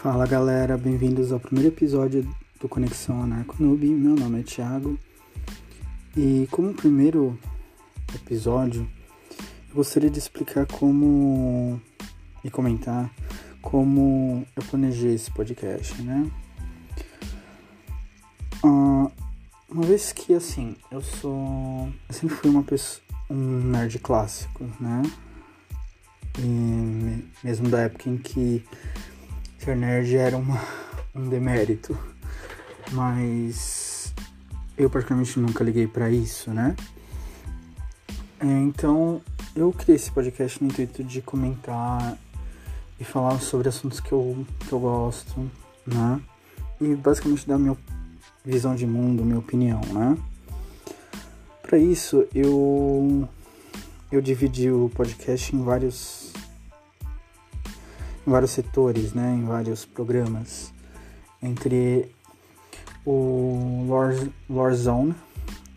Fala galera, bem-vindos ao primeiro episódio do Conexão Anarco Noob. Meu nome é Thiago e, como primeiro episódio, eu gostaria de explicar como e comentar como eu planejei esse podcast, né? Uh, uma vez que, assim, eu sou. Eu sempre fui uma pessoa. um nerd clássico, né? E mesmo da época em que ser nerd era uma, um demérito. Mas eu praticamente nunca liguei para isso, né? É, então eu criei esse podcast no intuito de comentar e falar sobre assuntos que eu, que eu gosto, né? E basicamente dar minha visão de mundo, minha opinião, né? Para isso eu eu dividi o podcast em vários vários setores, né, em vários programas, entre o Lore, Lore Zone,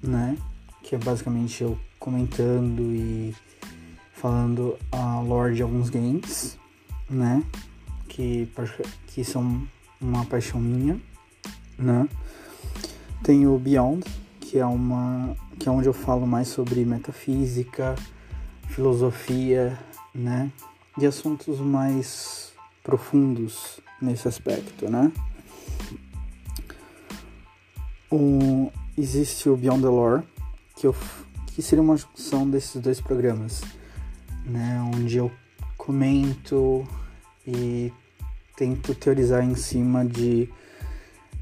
né, que é basicamente eu comentando e falando a lore de alguns games, né, que, que são uma paixão minha, né. Tem o Beyond, que é uma que é onde eu falo mais sobre metafísica, filosofia, né, de assuntos mais profundos nesse aspecto, né? O, existe o Beyond the Lore, que, eu, que seria uma junção desses dois programas, né? Onde eu comento e tento teorizar em cima de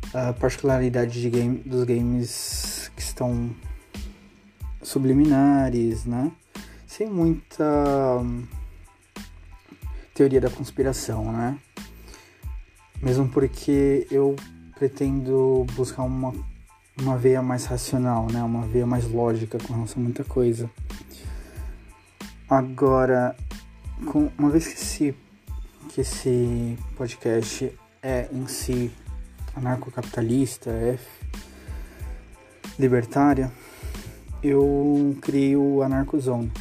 uh, particularidades de game, dos games que estão subliminares, né? Sem muita teoria da conspiração, né? Mesmo porque eu pretendo buscar uma, uma veia mais racional, né? Uma veia mais lógica com relação a muita coisa. Agora, com, uma vez que esse, que esse podcast é em si anarcocapitalista, é libertária, eu criei o Anarcozone,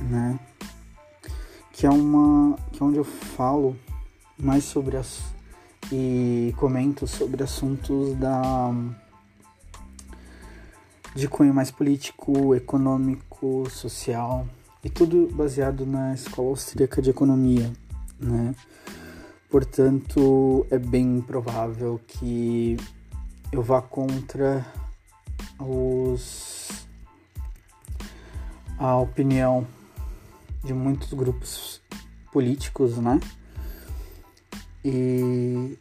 né? Que é uma que é onde eu falo mais sobre as e comento sobre assuntos da de cunho mais político, econômico, social e tudo baseado na escola austríaca de economia, né? Portanto, é bem provável que eu vá contra os a opinião de muitos grupos políticos, né? E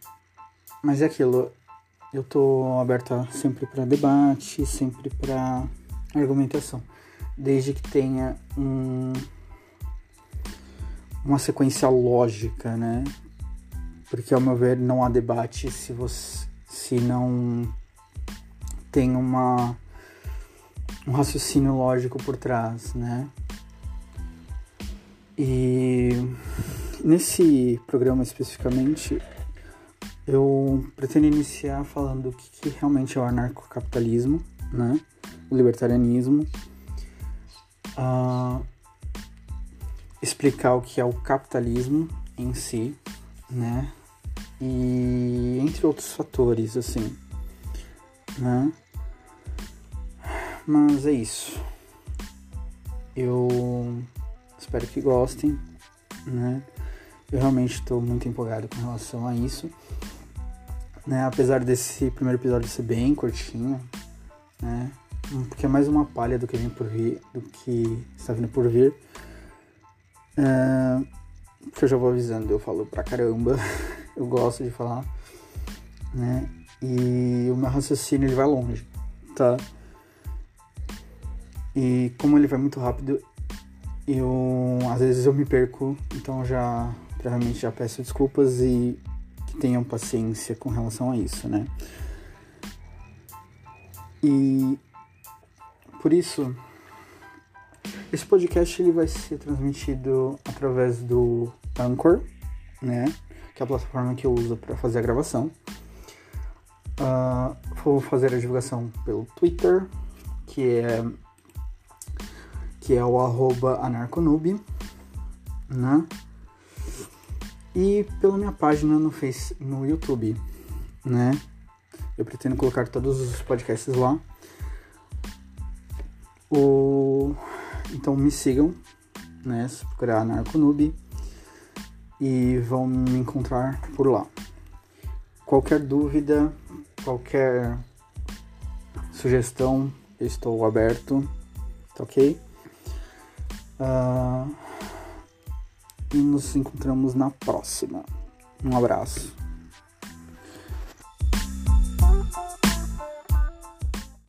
mas é aquilo, eu tô aberta sempre para debate, sempre para argumentação, desde que tenha um uma sequência lógica, né? Porque ao meu ver não há debate se você se não tem uma um raciocínio lógico por trás, né? E nesse programa especificamente, eu pretendo iniciar falando o que, que realmente é o anarcocapitalismo, né? O libertarianismo. Uh, explicar o que é o capitalismo em si, né? E entre outros fatores, assim, né? Mas é isso. Eu Espero que gostem, né? Eu realmente estou muito empolgado com relação a isso. Né? Apesar desse primeiro episódio ser bem curtinho, né? Porque é mais uma palha do que vem por vir, do que está vindo por vir. É, que eu já vou avisando, eu falo pra caramba, eu gosto de falar, né? E o meu raciocínio ele vai longe, tá? E como ele vai muito rápido, eu às vezes eu me perco, então já previamente já peço desculpas e que tenham paciência com relação a isso, né? E por isso esse podcast ele vai ser transmitido através do Anchor, né? Que é a plataforma que eu uso para fazer a gravação. Uh, vou fazer a divulgação pelo Twitter, que é que é o arroba né? e pela minha página no Face, no YouTube, né? Eu pretendo colocar todos os podcasts lá. O... Então me sigam, né? Se procurar Narconube e vão me encontrar por lá. Qualquer dúvida, qualquer sugestão, eu estou aberto, tá ok? Uh, e nos encontramos na próxima. Um abraço.